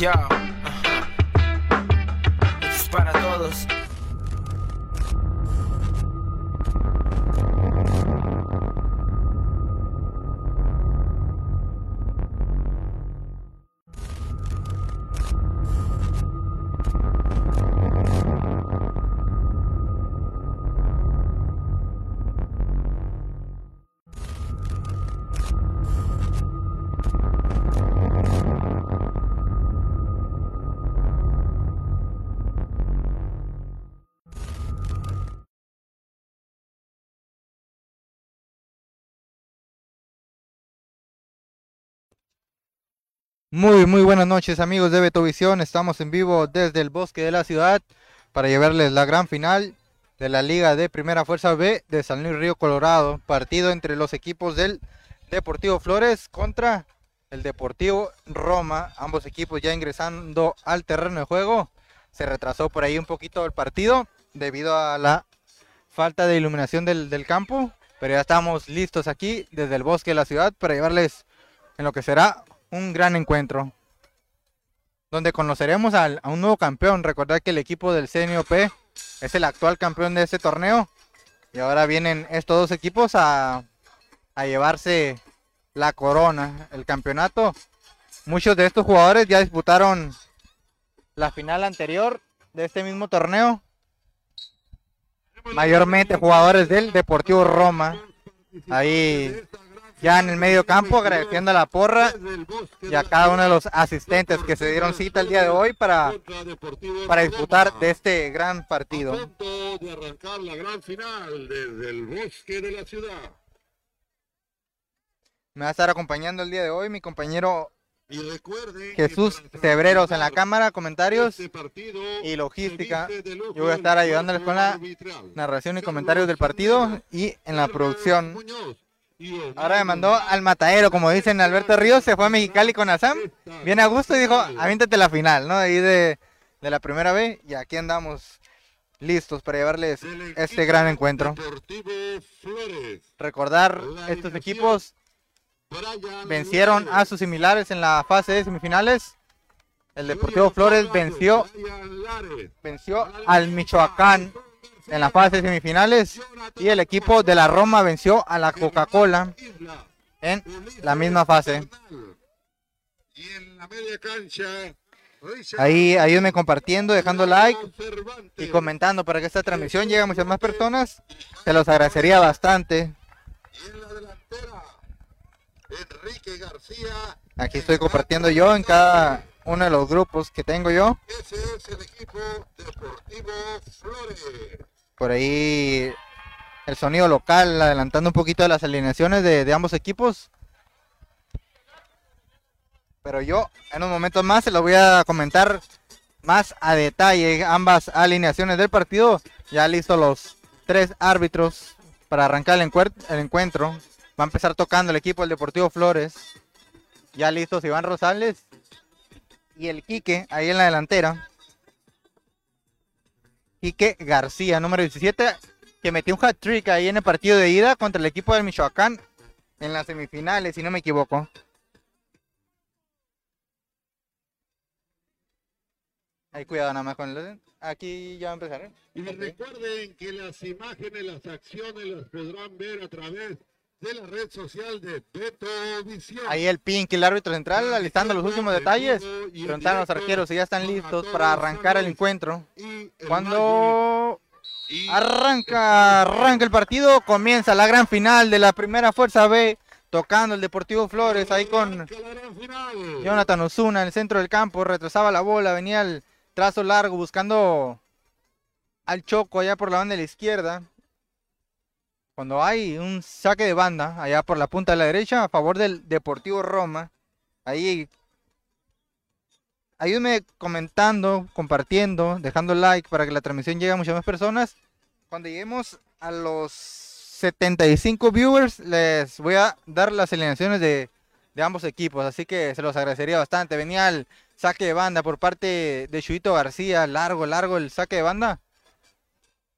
Yo, es para todos. Muy, muy buenas noches amigos de Betovisión. Estamos en vivo desde el bosque de la ciudad para llevarles la gran final de la Liga de Primera Fuerza B de San Luis Río Colorado. Partido entre los equipos del Deportivo Flores contra el Deportivo Roma. Ambos equipos ya ingresando al terreno de juego. Se retrasó por ahí un poquito el partido debido a la falta de iluminación del, del campo. Pero ya estamos listos aquí desde el bosque de la ciudad para llevarles en lo que será un gran encuentro donde conoceremos al- a, un nuevo campeón. Recordar que el equipo del CNOP es el actual campeón de este torneo y ahora vienen estos dos equipos a, a llevarse la corona, el campeonato. Muchos de estos jugadores ya disputaron la final anterior de este mismo torneo. Mayormente jugadores del Deportivo Roma. Ahí ya en el medio campo agradeciendo a la porra y a cada uno de los asistentes que se dieron cita el día de hoy para, para disputar de este gran partido. punto de arrancar la gran final desde el bosque de la ciudad. Me va a estar acompañando el día de hoy mi compañero Y Jesús Cebreros en la cámara, comentarios este y logística. Yo voy a estar ayudándoles con la arbitral. narración y comentarios del partido y en la producción. Muñoz Ahora me mandó al matadero, como dicen Alberto Ríos, se fue a Mexicali con Azam, viene a gusto y dijo, aviéntate la final, ¿no? Ahí de, de la primera vez y aquí andamos listos para llevarles este gran encuentro. Deportivo Flores. Recordar, estos equipos vencieron a sus similares en la fase de semifinales. El Deportivo Flores venció, venció al Michoacán en la fase semifinales y el equipo de la Roma venció a la Coca-Cola en la misma fase. Ahí ayúdenme compartiendo, dejando like y comentando para que esta transmisión llegue a muchas más personas. Se los agradecería bastante. Enrique García. Aquí estoy compartiendo yo en cada uno de los grupos que tengo yo. Ese es el equipo Deportivo Flores. Por ahí el sonido local, adelantando un poquito de las alineaciones de, ambos equipos. Pero yo en un momento más se lo voy a comentar más a detalle ambas alineaciones del partido. Ya listos los tres árbitros para arrancar el encuentro. Va a empezar tocando el equipo del Deportivo Flores. Ya listos Iván Rosales y el Quique ahí en la delantera. Quique García, número 17, que metió un hat-trick ahí en el partido de ida contra el equipo del Michoacán en las semifinales, si no me equivoco. Ahí cuidado nada más con el... Aquí ya va a empezar. ¿eh? Y recuerden que las imágenes, las acciones las podrán ver a través de la red social de Beto Visión. Ahí el Pink, el árbitro central, alistando los últimos detalles. Preguntaron a los arqueros si ya están listos para arrancar el encuentro. Cuando arranca, arranca el partido, comienza la gran final de la primera fuerza B, tocando el Deportivo Flores ahí con. Jonathan Osuna en el centro del campo, retrasaba la bola, venía el trazo largo buscando al Choco allá por la banda de la izquierda. Cuando hay un saque de banda allá por la punta de la derecha a favor del Deportivo Roma, ahí ayúdenme comentando, compartiendo, dejando like para que la transmisión llegue a muchas más personas. Cuando lleguemos a los 75 viewers, les voy a dar las alineaciones de, de ambos equipos, así que se los agradecería bastante. Venía el saque de banda por parte de Chuito García, largo, largo el saque de banda,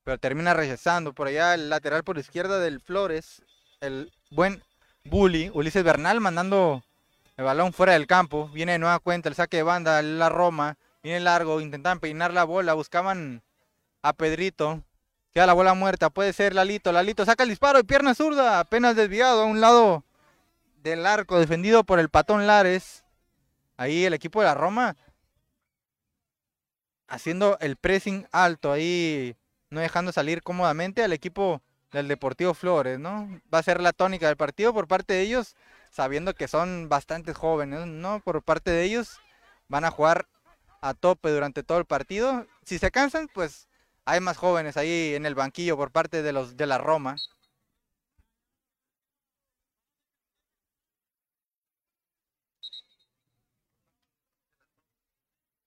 pero termina rechazando por allá el lateral por izquierda del Flores, el buen Bully, Ulises Bernal, mandando El balón fuera del campo. Viene de nueva cuenta el saque de banda. La Roma. Viene largo. Intentaban peinar la bola. Buscaban a Pedrito. Queda la bola muerta. Puede ser Lalito. Lalito saca el disparo y pierna zurda. Apenas desviado a un lado del arco. Defendido por el patón Lares. Ahí el equipo de la Roma. Haciendo el pressing alto. Ahí no dejando salir cómodamente al equipo del Deportivo Flores, ¿no? Va a ser la tónica del partido por parte de ellos, sabiendo que son bastante jóvenes, ¿no? Por parte de ellos van a jugar a tope durante todo el partido. Si se cansan, pues hay más jóvenes ahí en el banquillo por parte de los de la Roma.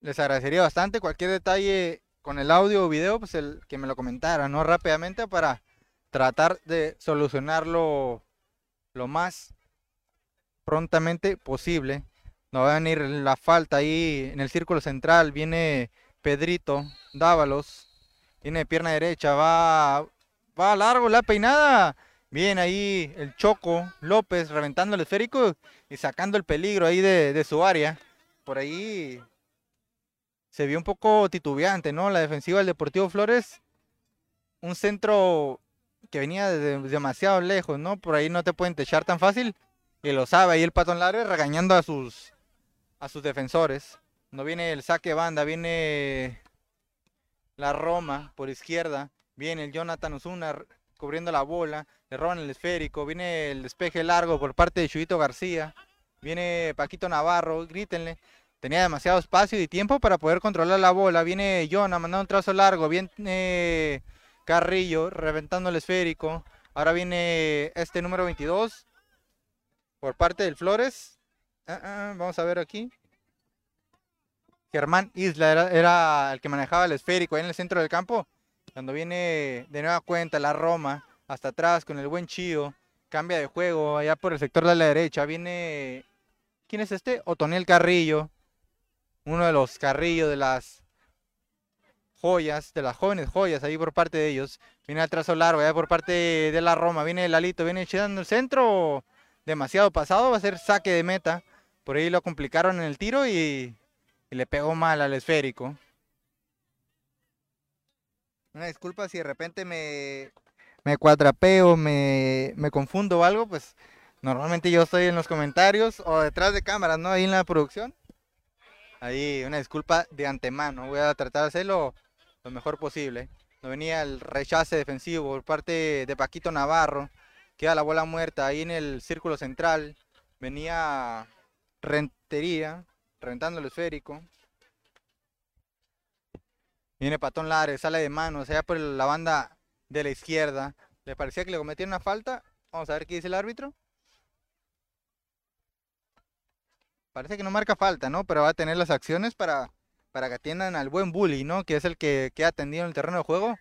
Les agradecería bastante cualquier detalle con el audio o video, pues el que me lo comentara, ¿no? Rápidamente para tratar de solucionarlo lo más prontamente posible. No va a venir la falta ahí en el círculo central. Viene Pedrito Dávalos. Tiene pierna derecha. Va, va largo la peinada. Viene ahí el Choco López reventando el esférico y sacando el peligro ahí de su área. Por ahí se vio un poco titubeante, ¿no? La defensiva del Deportivo Flores. Un centro que venía de demasiado lejos, ¿no? Por ahí no te pueden techar tan fácil. Y lo sabe ahí el Patón Lares regañando a sus, a sus defensores. No viene el saque banda, viene la Roma por izquierda. Viene el Jonathan Osuna cubriendo la bola. Le roban el esférico. Viene el despeje largo por parte de Chuyito García. Viene Paquito Navarro. Grítenle. Tenía demasiado espacio y tiempo para poder controlar la bola. Viene Jonah mandando un trazo largo. Viene Carrillo reventando el esférico. Ahora viene este número 22 por parte del Flores. Ah, ah, vamos a ver aquí. Germán Isla era, el que manejaba el esférico ahí en el centro del campo. Cuando viene de nueva cuenta la Roma hasta atrás con el buen Chío. Cambia de juego allá por el sector de la derecha. Viene. ¿Quién es este? Otoniel Carrillo. Uno de los Carrillos de las joyas, de las jóvenes joyas ahí por parte de ellos. Viene el trazo largo, allá por parte de la Roma. Viene el Alito, viene echando el centro. Demasiado pasado, va a ser saque de meta. Por ahí lo complicaron en el tiro y, le pegó mal al esférico. Una disculpa si de repente me, me cuadrapeo, me, me confundo o algo, pues normalmente yo estoy en los comentarios o detrás de cámaras, ¿no? Ahí en la producción. Ahí una disculpa de antemano, voy a tratar de hacerlo lo mejor posible. No venía el rechace defensivo por parte de Paquito Navarro. Queda la bola muerta ahí en el círculo central. Venía Rentería, reventando el esférico. Viene Patón Lares, sale de manos, allá por la banda de la izquierda. Le parecía que le cometieron una falta. Vamos a ver qué dice el árbitro. Parece que no marca falta, ¿no? Pero va a tener las acciones para para que atiendan al buen bully, ¿no? Que es el que queda atendido en el terreno de juego.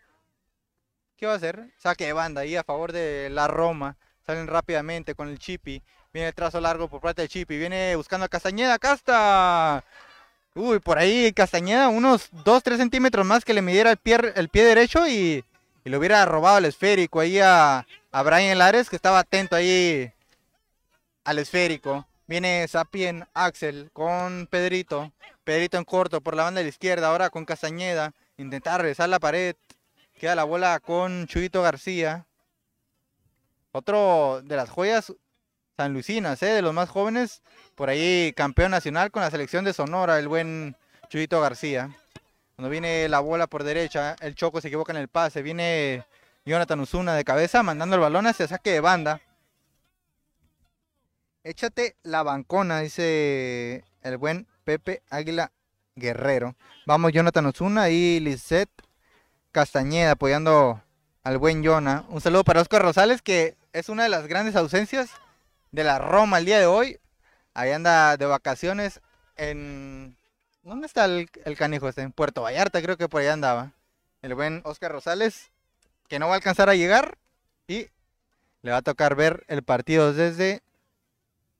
¿Qué va a hacer? Saque de banda ahí a favor de la Roma. Salen rápidamente con el Chipi. Viene el trazo largo por parte del Chipi. Viene buscando a Castañeda. ¡Casta! Uy, por ahí Castañeda, unos 2-3 centímetros más que le midiera el pie, el pie derecho y, y le hubiera robado el esférico ahí a, a Brian Lares, que estaba atento ahí al esférico. Viene Sapien Axel con Pedrito. Pedrito en corto por la banda de la izquierda. Ahora con Castañeda. Intentar regresar la pared. Queda la bola con Chuyito García. Otro de las joyas San Luisinas, ¿eh? de los más jóvenes. Por ahí campeón nacional con la selección de Sonora, el buen Chuyito García. Cuando viene la bola por derecha, el Choco se equivoca en el pase. Viene Jonathan Uzuna de cabeza, mandando el balón hacia saque de banda. Échate la bancona, dice el buen Pepe Águila Guerrero. Vamos, Jonathan Osuna y Lisette Castañeda apoyando al buen Jonah. Un saludo para Oscar Rosales, que es una de las grandes ausencias de la Roma el día de hoy. Ahí anda de vacaciones en... ¿Dónde está el, el canijo este? En Puerto Vallarta, creo que por allá andaba. El buen Oscar Rosales, que no va a alcanzar a llegar y le va a tocar ver el partido desde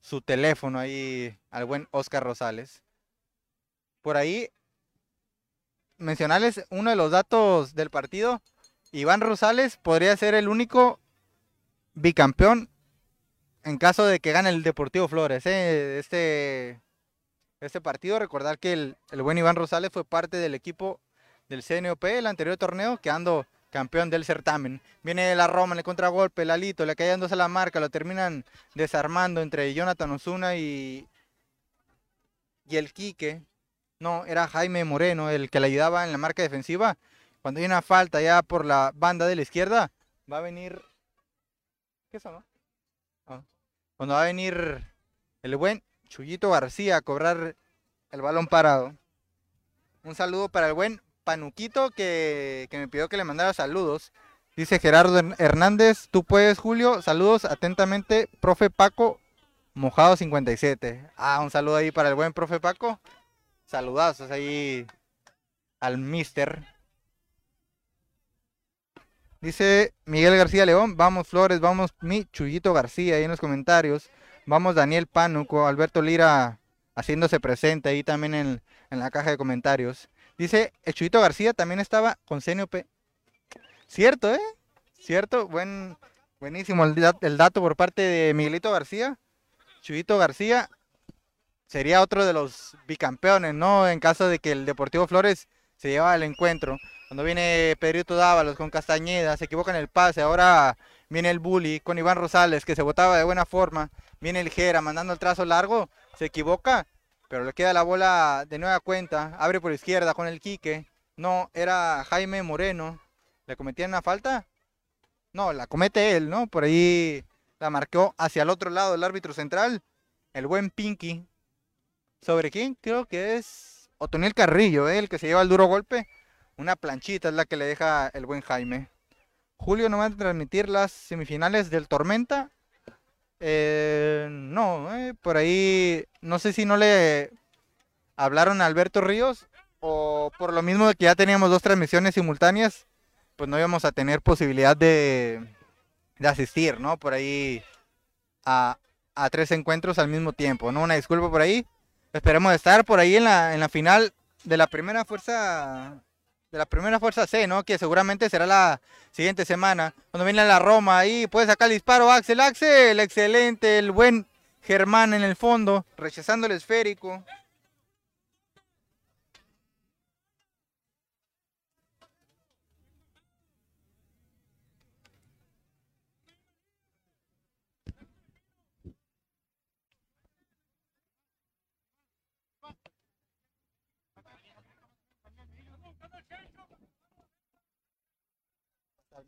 su teléfono ahí al buen Oscar Rosales. Por ahí, mencionarles uno de los datos del partido. Iván Rosales podría ser el único bicampeón en caso de que gane el Deportivo Flores. ¿eh? Este, este partido, recordar que el, el buen Iván Rosales fue parte del equipo del CNOP, el anterior torneo, quedando campeón del certamen. Viene la Roma en el contragolpe, Lalito, le cae a la marca, lo terminan desarmando entre Jonathan Osuna y, y el Quique. No, era Jaime Moreno el que le ayudaba en la marca defensiva. Cuando hay una falta ya por la banda de la izquierda, va a venir... ¿Qué no? Ah. Cuando va a venir el buen Chuyito García a cobrar el balón parado. Un saludo para el buen Panuquito que, me pidió que le mandara saludos. Dice Gerardo Hernández, tú puedes, Julio. Saludos atentamente, profe Paco Mojado 57. Ah, un saludo ahí para el buen profe Paco. Saludazos ahí al mister. Dice Miguel García León, vamos Flores, vamos mi Chuyito García ahí en los comentarios. Vamos Daniel Pánuco, Alberto Lira haciéndose presente ahí también en, en la caja de comentarios. Dice, el Chuyito García también estaba con CNOP. Cierto, ¿eh? Cierto, buen, buenísimo el, el dato por parte de Miguelito García. Chuyito García sería otro de los bicampeones, ¿no? En caso de que el Deportivo Flores se lleva el encuentro. Cuando viene Pedrito Dávalos con Castañeda, se equivoca en el pase. Ahora viene el Bully con Iván Rosales, que se votaba de buena forma. Viene el Jera mandando el trazo largo, se equivoca, pero le queda la bola de nueva cuenta. Abre por izquierda con el Quique. No, era Jaime Moreno. ¿Le cometían una falta? No, la comete él, ¿no? Por ahí la marcó hacia el otro lado el árbitro central, el buen Pinky. ¿Sobre quién? Creo que es Otoniel Carrillo, ¿eh? el que se lleva el duro golpe. Una planchita es la que le deja el buen Jaime. Julio no va a transmitir las semifinales del Tormenta. Eh, no, eh, por ahí no sé si no le hablaron a Alberto Ríos o por lo mismo de que ya teníamos dos transmisiones simultáneas, pues no íbamos a tener posibilidad de, de asistir, ¿no? Por ahí a, tres encuentros al mismo tiempo, ¿no? Una disculpa por ahí. Esperemos estar por ahí en la, en la final de la primera fuerza de la primera fuerza C, ¿no? Que seguramente será la siguiente semana. Cuando viene la Roma ahí, puede sacar el disparo Axel, Axel, excelente, el buen Germán en el fondo, rechazando el esférico.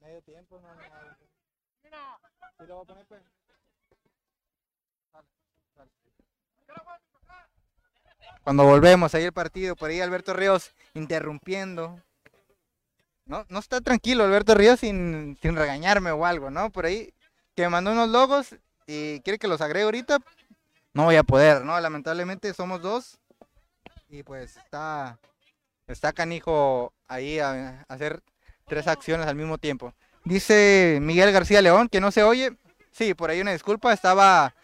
Medio tiempo, no, lo voy a poner, pues. Cuando volvemos ahí el partido, por ahí Alberto Ríos interrumpiendo. No, no está tranquilo Alberto Ríos sin, sin regañarme o algo, ¿no? Por ahí que me mandó unos logos y quiere que los agregue ahorita. No voy a poder, ¿no? Lamentablemente somos dos. Y pues está, está canijo ahí a hacer tres acciones al mismo tiempo. Dice Miguel García León que no se oye. Sí, por ahí una disculpa, estaba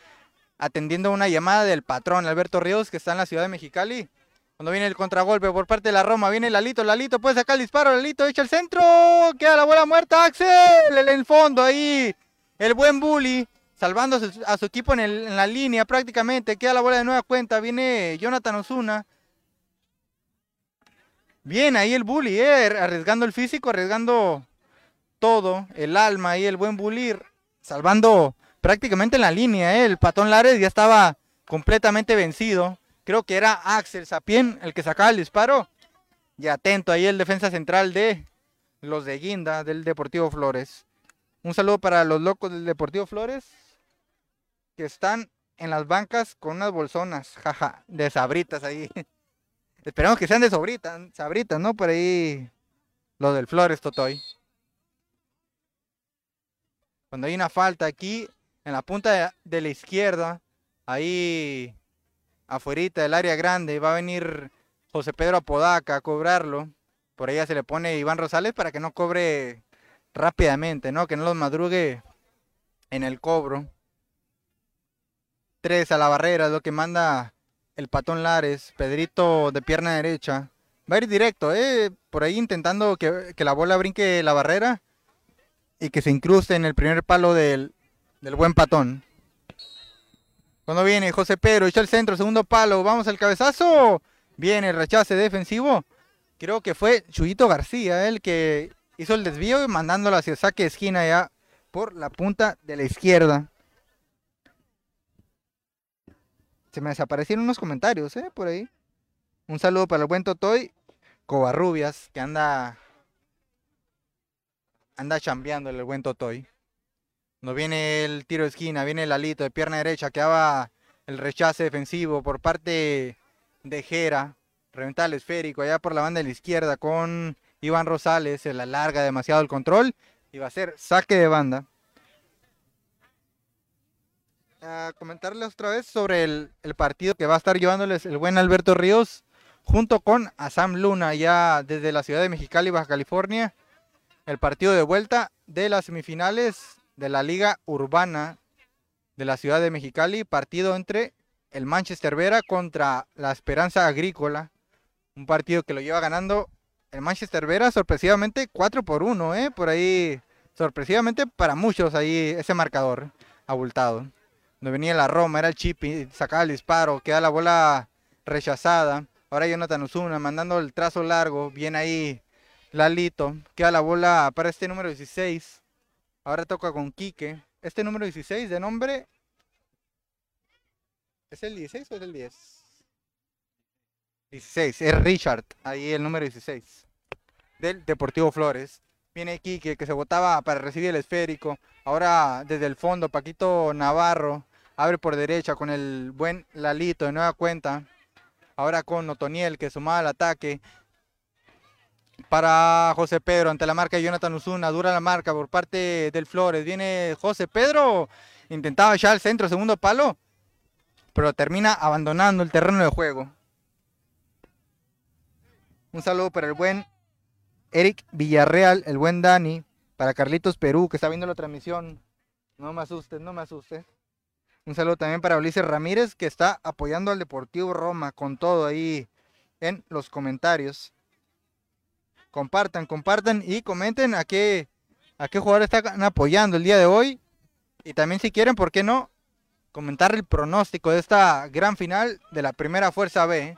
atendiendo una llamada del patrón Alberto Ríos que está en la ciudad de Mexicali. Cuando viene el contragolpe por parte de la Roma, viene Lalito, Lalito puede sacar el disparo, Lalito echa el centro, queda la bola muerta, Axel en el fondo ahí, el buen bully, salvando a su equipo en, en la línea prácticamente, queda la bola de nueva cuenta, viene Jonathan Osuna, Bien, ahí el bully, eh, arriesgando el físico, arriesgando todo, el alma y el buen bully, salvando prácticamente en la línea. Eh. El patón Lares ya estaba completamente vencido. Creo que era Axel Sapien el que sacaba el disparo. Y atento ahí el defensa central de los de Guinda del Deportivo Flores. Un saludo para los locos del Deportivo Flores que están en las bancas con unas bolsonas, jaja, de sabritas ahí. Esperamos que sean de sobritas, sabritas, ¿no? Por ahí lo del Flores Totoy. Cuando hay una falta aquí, en la punta de, la izquierda, ahí afuera del área grande, va a venir José Pedro Apodaca a cobrarlo. Por ahí se le pone Iván Rosales para que no cobre rápidamente, ¿no? Que no los madrugue en el cobro. Tres a la barrera es lo que manda el patón Lares, Pedrito de pierna derecha. Va a ir directo, eh, por ahí intentando que, la bola brinque la barrera y que se incruste en el primer palo del, buen patón. Cuando viene José Pedro, echa el centro, segundo palo, vamos al cabezazo. Viene el rechace defensivo. Creo que fue Chuyito García el que hizo el desvío mandándolo hacia saque esquina ya por la punta de la izquierda. Se me desaparecieron unos comentarios, ¿eh? Por ahí. Un saludo para el buen Totoy Covarrubias, que anda anda chambeando el buen Totoy. No viene el tiro de esquina, viene el alito de pierna derecha, que va el rechace defensivo por parte de Jera. Reventa el esférico allá por la banda de la izquierda con Iván Rosales. Se la larga demasiado el control y va a ser saque de banda. A comentarles otra vez sobre el, partido que va a estar llevándoles el buen Alberto Ríos junto con Asam Luna ya desde la ciudad de Mexicali, Baja California. El partido de vuelta de las semifinales de la Liga Urbana de la ciudad de Mexicali, partido entre el Manchester Vera contra la Esperanza Agrícola. Un partido que lo lleva ganando el Manchester Vera sorpresivamente 4 por 1, ¿eh? por ahí sorpresivamente para muchos ahí ese marcador abultado. Donde venía la Roma, era el chip sacaba el disparo, queda la bola rechazada. Ahora Jonathan Osuna mandando el trazo largo, viene ahí Lalito, queda la bola para este número 16. Ahora toca con Quique. Este número 16 de nombre ¿Es el 16 o es el 10? 16, es Richard, ahí el número 16 del Deportivo Flores. Viene Quique que se botaba para recibir el esférico. Ahora desde el fondo Paquito Navarro abre por derecha con el buen Lalito de nueva cuenta. Ahora con Otoniel que sumaba al ataque. Para José Pedro ante la marca de Jonathan Uzuna. Dura la marca por parte del Flores. Viene José Pedro. Intentaba ya el centro, segundo palo pero termina abandonando el terreno de juego. Un saludo para el buen Eric Villarreal, el buen Dani, para Carlitos Perú, que está viendo la transmisión. No me asustes, no me asustes. Un saludo también para Ulises Ramírez, que está apoyando al Deportivo Roma con todo ahí en los comentarios. Compartan, compartan y comenten a qué, a qué jugador están apoyando el día de hoy. Y también si quieren, ¿por qué no? comentar el pronóstico de esta gran final de la primera Fuerza B.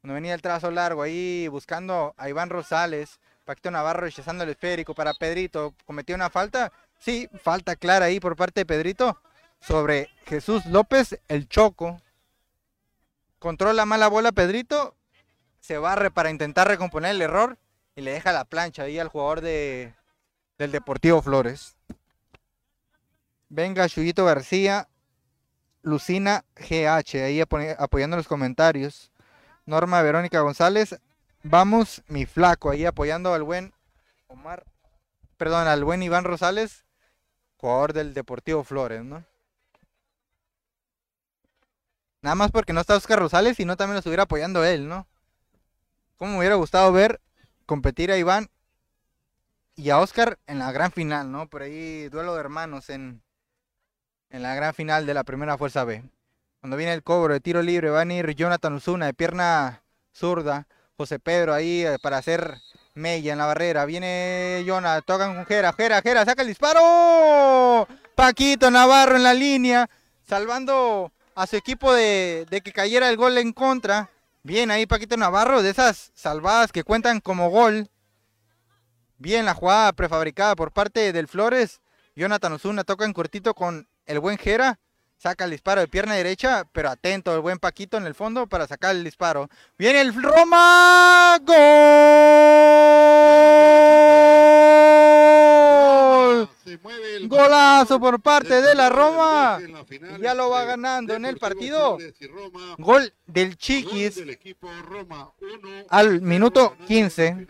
Cuando venía el trazo largo ahí buscando a Iván Rosales, Paquito Navarro rechazando el esférico para Pedrito. ¿Cometió una falta? Sí, falta clara ahí por parte de Pedrito sobre Jesús López, el Choco. Controla mala bola Pedrito, se barre para intentar recomponer el error y le deja la plancha ahí al jugador de, del Deportivo Flores. Venga Chuyito García Lucina GH, ahí apoyando los comentarios. Norma Verónica González. Vamos, mi flaco, ahí apoyando al buen Omar, perdón, al buen Iván Rosales, jugador del Deportivo Flores, ¿no? Nada más porque no está Oscar Rosales y no también lo estuviera apoyando él, ¿no? Como me hubiera gustado ver competir a Iván y a Oscar en la gran final, ¿no? Por ahí duelo de hermanos en, en la gran final de la primera Fuerza B. Cuando viene el cobro de tiro libre, va a ir Jonathan Uzuna de pierna zurda. José Pedro ahí eh, para hacer mella en la barrera. Viene Jonathan, tocan con Jera. Jera, Jera, saca el disparo. Paquito Navarro en la línea, salvando a su equipo de, que cayera el gol en contra. Bien ahí Paquito Navarro, de esas salvadas que cuentan como gol. Bien la jugada prefabricada por parte del Flores. Jonathan Osuna toca en cortito con el buen Jera saca el disparo de pierna derecha, pero atento el buen Paquito en el fondo para sacar el disparo. Viene el Roma, gol. Golazo por parte de la Roma. Ya lo va ganando en el partido. Gol del Chiquis al minuto 15.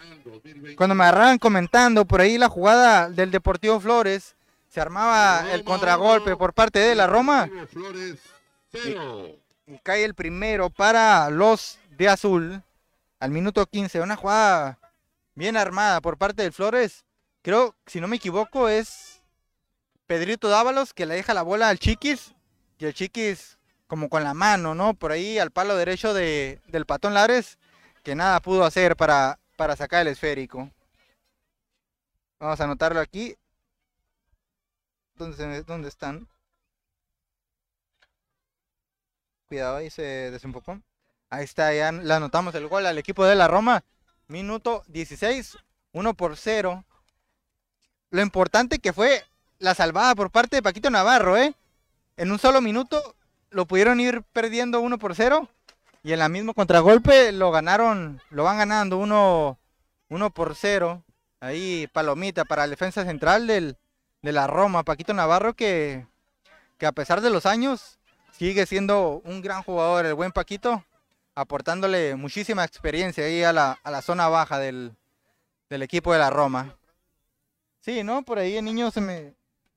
Cuando me agarraban comentando por ahí la jugada del Deportivo Flores se armaba el contragolpe por parte de la Roma. Y, cae el primero para los de azul al minuto 15. Una jugada bien armada por parte del Flores. Creo, si no me equivoco, es Pedrito Dávalos que le deja la bola al Chiquis. Y el Chiquis como con la mano, ¿no? Por ahí al palo derecho de, del Patón Lares. Que nada pudo hacer para, para sacar el esférico. Vamos a anotarlo aquí. ¿Dónde, ¿Dónde están? rápida, ahí se desenfocó. Ahí está, ya le anotamos el gol al equipo de la Roma. Minuto 16, 1 por 0. Lo importante que fue la salvada por parte de Paquito Navarro, ¿eh? En un solo minuto lo pudieron ir perdiendo 1 por 0 y en la misma contragolpe lo ganaron, lo van ganando 1 1 por 0. Ahí palomita para la defensa central del, de la Roma, Paquito Navarro que, que a pesar de los años sigue siendo un gran jugador, el buen Paquito, aportándole muchísima experiencia ahí a la, a la zona baja del, del equipo de la Roma. Sí, ¿no? Por ahí el niño se me,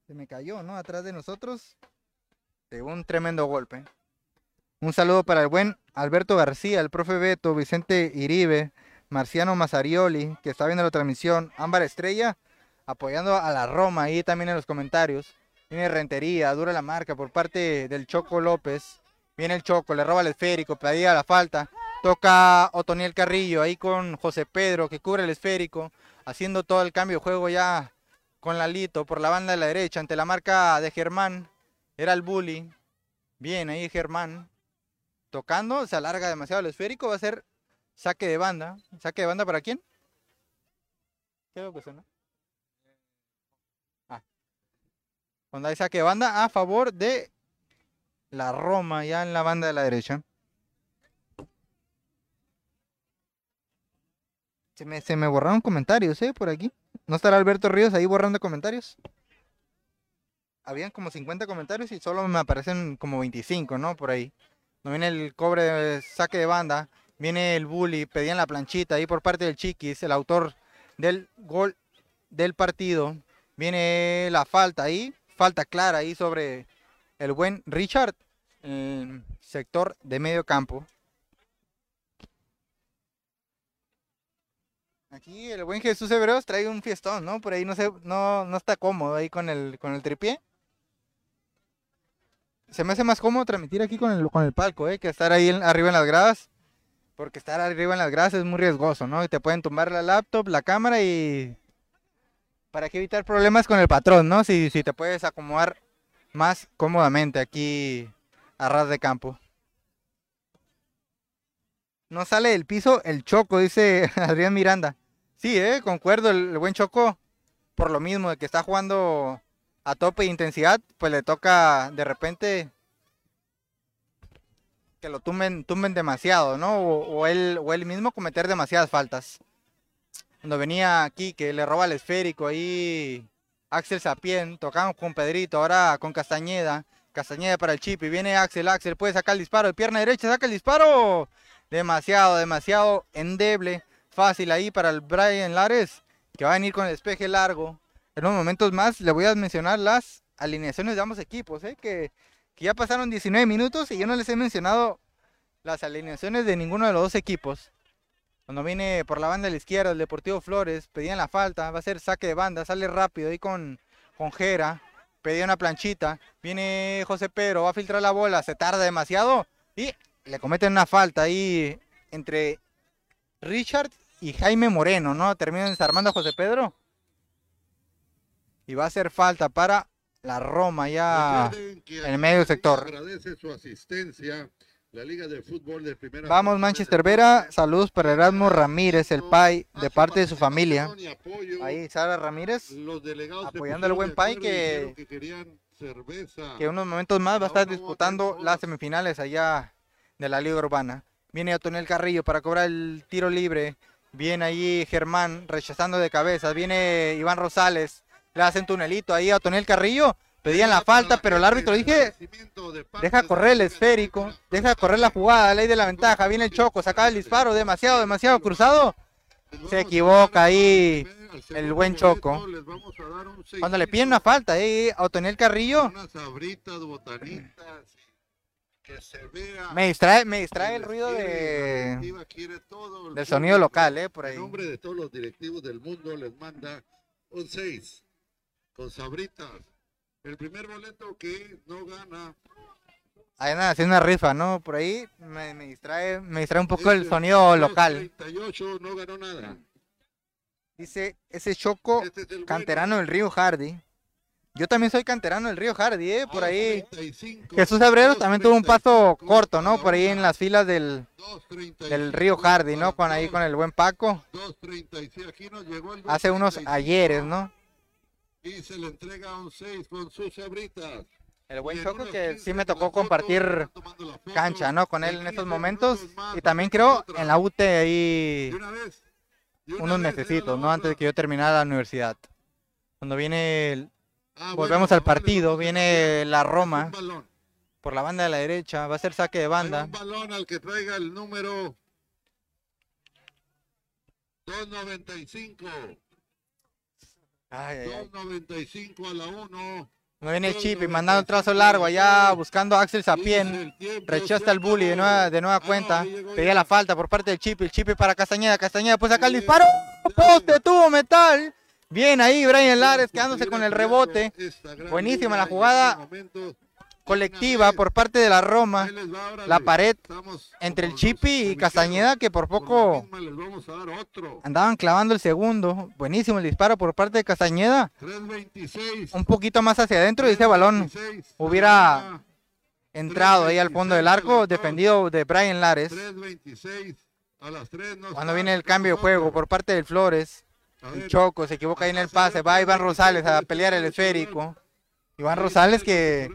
se me cayó, ¿no? Atrás de nosotros. De un tremendo golpe. Un saludo para el buen Alberto García, el profe Beto, Vicente Iribe, Marciano Mazzarioli, que está viendo la transmisión, Ámbar Estrella, apoyando a la Roma ahí también en los comentarios. Viene Rentería, dura la marca por parte del Choco López. Viene el Choco, le roba el esférico, pedía la falta. Toca Otoniel Carrillo ahí con José Pedro que cubre el esférico, haciendo todo el cambio de juego ya con Lalito por la banda de la derecha ante la marca de Germán. Era el bully. Bien ahí Germán. Tocando, se alarga demasiado el esférico, va a ser saque de banda. ¿Saque de banda para quién? ¿Qué que suena? Ah. Cuando hay saque de banda a favor de la Roma, ya en la banda de la derecha. Se me, se me borraron comentarios, ¿eh? Por aquí. ¿No estará Alberto Ríos ahí borrando comentarios? Habían como 50 comentarios y solo me aparecen como 25, ¿no? Por ahí. No viene el cobre de saque de banda. Viene el bully, pedían la planchita ahí por parte del Chiquis, el autor del gol del partido. Viene la falta ahí, falta clara ahí sobre el buen Richard, el sector de medio campo. Aquí el buen Jesús Hebreos trae un fiestón, ¿no? Por ahí no se, no, no está cómodo ahí con el, con el tripié. Se me hace más cómodo transmitir aquí con el, con el palco, ¿eh? Que estar ahí arriba en las gradas. Porque estar arriba en las gradas es muy riesgoso, ¿no? Y te pueden tumbar la laptop, la cámara y... Para que evitar problemas con el patrón, ¿no? Si, si te puedes acomodar más cómodamente aquí a ras de campo. No sale del piso el Choco, dice Adrián Miranda. Sí, eh, concuerdo, el, buen Choco, por lo mismo de que está jugando a tope de intensidad, pues le toca de repente que lo tumben, tumben demasiado, ¿no? O, o él, o él mismo cometer demasiadas faltas. Cuando venía aquí, que le roba el esférico ahí Axel Sapien, tocamos con Pedrito, ahora con Castañeda. Castañeda para el chip y viene Axel, Axel puede sacar el disparo de pierna derecha, saca el disparo. Demasiado, demasiado endeble, fácil ahí para el Brian Lares, que va a venir con el despeje largo. En unos momentos más le voy a mencionar las alineaciones de ambos equipos, ¿eh? que, ya pasaron 19 minutos y yo no les he mencionado las alineaciones de ninguno de los dos equipos. Cuando viene por la banda de la izquierda el Deportivo Flores, pedían la falta, va a ser saque de banda, sale rápido ahí con, con Jera, pedía una planchita, viene José Pedro, va a filtrar la bola, se tarda demasiado y le cometen una falta ahí entre Richard y Jaime Moreno, ¿no? Terminan desarmando a José Pedro. Y va a hacer falta para la Roma ya en el medio sector. Agradece su asistencia la Liga de Fútbol de Primera Vamos Manchester Vera, saludos para Erasmo Ramírez, el Pai, de parte de su familia. Ahí Sara Ramírez, los delegados apoyando al buen Pai que- que unos momentos más va a estar disputando las semifinales allá de la Liga Urbana. Viene Otoniel Carrillo para cobrar el tiro libre. Viene ahí Germán rechazando de cabeza. Viene Iván Rosales. Le hacen tunelito ahí a Otoniel Carrillo. Pedían la falta, pero el árbitro dije, deja correr el esférico, deja correr la jugada, ley de la ventaja. Viene el Choco, saca el disparo, demasiado, demasiado cruzado. Se equivoca ahí el buen Choco. Cuando le piden una falta ahí a Otoniel Carrillo, Unas sabritas, botanitas, que se vea. me distrae, me distrae el ruido quiere, de, quiere todo, el del sonido local, eh, por ahí. En nombre de todos los directivos del mundo les manda un 6 con sabritas. El primer boleto que no gana Ahí andan haciendo una rifa, ¿no? Por ahí me, me distrae, me distrae un poco es el sonido local. 38 no ganó nada. Dice ese Choco Este es el bueno. canterano del Río Hardy. Yo también soy canterano del Río Hardy, ¿eh? Por ahí. 35, Jesús Abreu también tuvo un paso 2.35 corto, ¿no? Por ahí en las filas del, 2.35 del Río Hardy, ¿no? Con ahí con el buen Paco. 2.36, aquí nos llegó el Hace unos 2.35, ayeres, ¿no? Y se le entrega un 6 con sus sabritas. El buen Choco que 15 sí me tocó compartir foto. cancha, ¿no? Con él en estos 15 momentos. más, Y también creo otra. en la UT ahí De una vez, una unos necesitos, ¿no? Antes de que yo terminara la universidad. Cuando viene, el- Ah, volvemos bueno, al partido, viene la Roma por la banda de la derecha, va a ser saque de Hay banda. Un balón al que traiga el número 295. Ay, ay, ay. 295 a la 1. No viene el chip y mandando un trazo largo allá buscando a Axel Sapien. Rechaza el bully de nueva, de nueva cuenta. Pedía la falta por parte del chip. El chip para Castañeda. Castañeda pues acá el disparo. Poste tuvo metal. Bien ahí Brian Lares quedándose con el rebote. Buenísima la jugada Colectiva por parte de la Roma. La pared entre el Chipi y Castañeda que por poco andaban clavando el segundo. Buenísimo el disparo por parte de Castañeda. 326. Un poquito más hacia adentro y ese balón 326, hubiera entrado ahí al fondo del arco defendido de Brian Lares. 326 a las 3 no Cuando viene el cambio de juego por parte del Flores. El Choco se equivoca ahí en el pase. Va Iván Rosales a pelear el esférico. Iván Rosales que,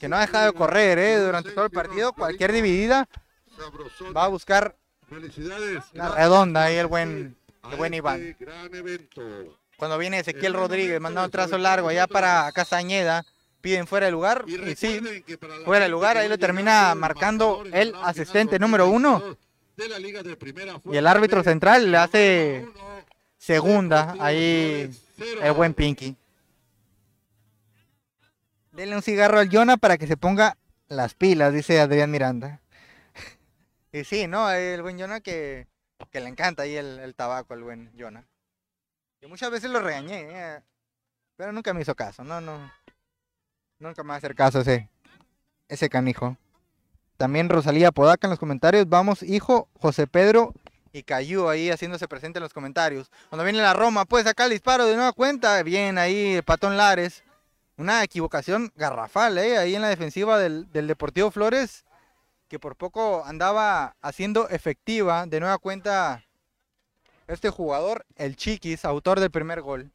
que no ha dejado de correr ¿eh? durante todo el partido. Cualquier dividida va a buscar la redonda ahí el buen, el buen este Iván. Evento. Cuando viene Ezequiel Rodríguez mandando un trazo largo allá para Castañeda. Piden fuera de lugar. Y sí, fuera de lugar, ahí lo termina marcando el asistente número uno. 2022 de la Liga de Primera Y el árbitro central le hace segunda ahí el buen Pinky. Denle un cigarro al Jonah para que se ponga las pilas, dice Adrián Miranda. y sí, ¿no? El buen Jonah que, que le encanta ahí el, el tabaco al buen Jonah. Y muchas veces lo regañé, eh, pero nunca me hizo caso, no, no. Nunca me va a hacer caso ese, ese canijo. También Rosalía Podaca en los comentarios. Vamos, hijo, José Pedro y Cayú ahí haciéndose presente en los comentarios. Cuando viene la Roma, pues acá el disparo de nueva cuenta. Bien ahí el patón Lares. Una equivocación garrafal, ¿eh? Ahí en la defensiva del, del Deportivo Flores. Que por poco andaba haciendo efectiva de nueva cuenta este jugador, el Chiquis, autor del primer gol.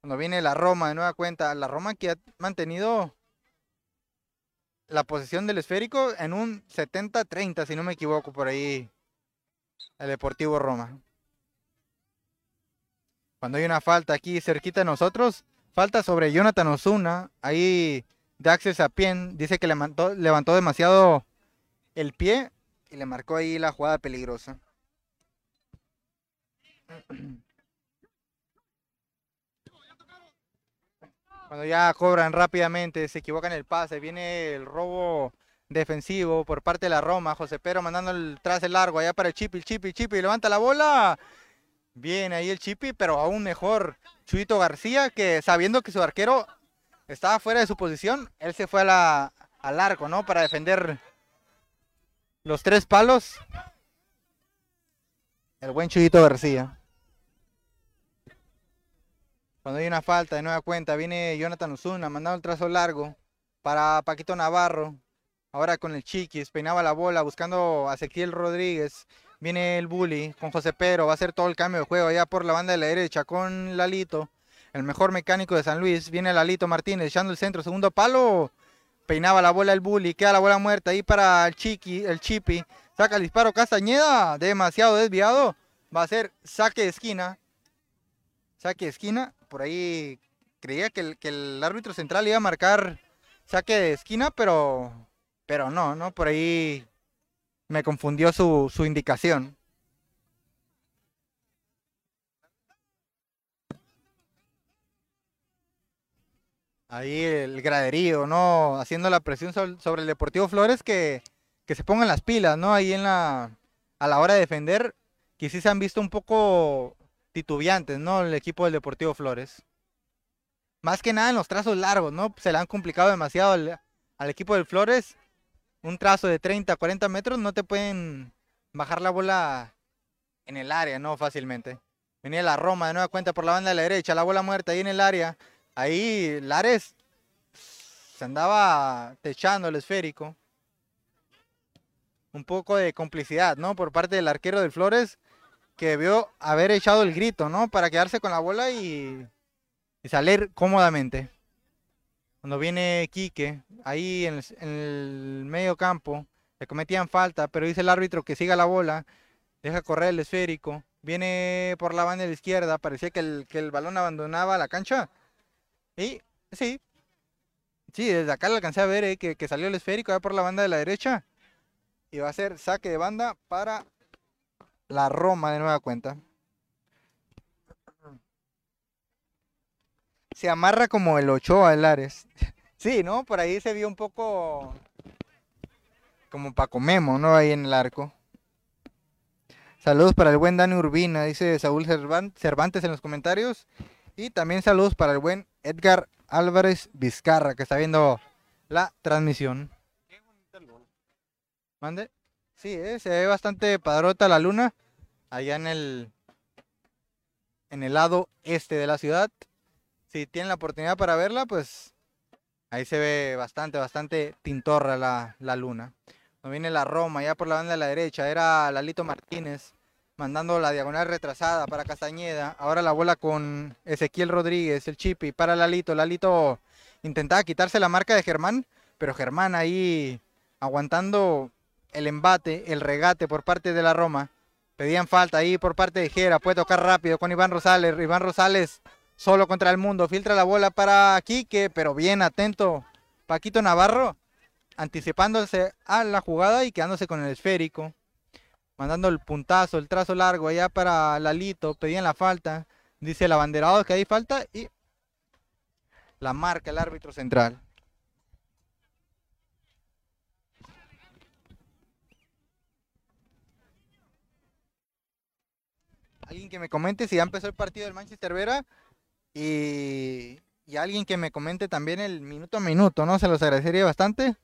Cuando viene la Roma de nueva cuenta. La Roma que ha mantenido la posesión del esférico en un 70-30, si no me equivoco, por ahí el Deportivo Roma. Cuando hay una falta aquí cerquita de nosotros, falta sobre Jonathan Osuna, ahí de Axel Sapien, dice que levantó, levantó demasiado el pie y le marcó ahí la jugada peligrosa. Cuando ya cobran rápidamente, se equivocan el pase, viene el robo defensivo por parte de la Roma, José Pedro mandando el trase largo allá para el Chipi, el Chipi, Chipi, levanta la bola. Bien ahí el Chipi, pero aún mejor Chuito García, que sabiendo que su arquero estaba fuera de su posición, él se fue a la, al arco, ¿no? Para defender los tres palos. El buen Chuyito García. Cuando hay una falta de nueva cuenta, viene Jonathan Osuna mandando el trazo largo para Paquito Navarro. Ahora con el Chiquis, peinaba la bola buscando a Ezequiel Rodríguez. Viene el bully con José Pedro, va a hacer todo el cambio de juego allá por la banda de la derecha con Lalito, el mejor mecánico de San Luis. Viene Lalito Martínez echando el centro, segundo palo. Peinaba la bola el bully, queda la bola muerta ahí para el Chiqui, el Chipi. Saca el disparo Castañeda, demasiado desviado. Va a ser saque de esquina. Saque de esquina. Por ahí creía que el, que el árbitro central iba a marcar saque de esquina, pero, pero no, ¿no? Por ahí me confundió su, su indicación. Ahí el graderío, ¿no? Haciendo la presión sobre el Deportivo Flores que, que se pongan las pilas, ¿no? Ahí en la, a la hora de defender, que se han visto un poco titubeantes, ¿no? El equipo del Deportivo Flores. Más que nada en los trazos largos, ¿no? Se le han complicado demasiado al, al equipo del Flores. Un trazo de 30, 40 metros, no te pueden bajar la bola en el área, ¿no? Fácilmente. Venía la Roma de nueva cuenta por la banda de la derecha, la bola muerta ahí en el área. Ahí Lares se andaba techando el esférico. Un poco de complicidad, ¿no? Por parte del arquero del Flores, que vio haber echado el grito, ¿no? Para quedarse con la bola y salir cómodamente. Cuando viene Quique, ahí en el, medio campo, le cometían falta, pero dice el árbitro que siga la bola, deja correr el esférico, viene por la banda de la izquierda, parecía que el, que el balón abandonaba la cancha. Y sí, sí, desde acá lo alcancé a ver eh, que, que salió el esférico ya por la banda de la derecha. Y va a ser saque de banda para la Roma de nueva cuenta. Se amarra como el Ochoa el Ares. Sí, ¿no? Por ahí se vio un poco como Paco Memo, ¿no? Ahí en el arco. Saludos para el buen Dani Urbina, dice Saúl Cervan- Cervantes en los comentarios. Y también saludos para el buen Edgar Álvarez Vizcarra, que está viendo la transmisión. ¿Mande? Sí, eh, se ve bastante padrota la luna allá en el en el lado este de la ciudad. Si tienen la oportunidad para verla, pues ahí se ve bastante, bastante tintorra la, la luna. No viene la Roma, ya por la banda de la derecha, era Lalito Martínez mandando la diagonal retrasada para Castañeda. Ahora la bola con Ezequiel Rodríguez, el Chipi, para Lalito. Lalito intentaba quitarse la marca de Germán, pero Germán ahí aguantando el embate, el regate por parte de la Roma. Pedían falta ahí por parte de Jera, puede tocar rápido con Iván Rosales. Iván Rosales solo contra el mundo, filtra la bola para Quique, pero bien atento Paquito Navarro, anticipándose a la jugada y quedándose con el esférico. Mandando el puntazo, el trazo largo allá para Lalito, pedían la falta, dice el abanderado que hay falta y la marca el árbitro central. Alguien que me comente si ya empezó el partido del Manchester Vera y, y alguien que me comente también el minuto a minuto, ¿no? Se los agradecería bastante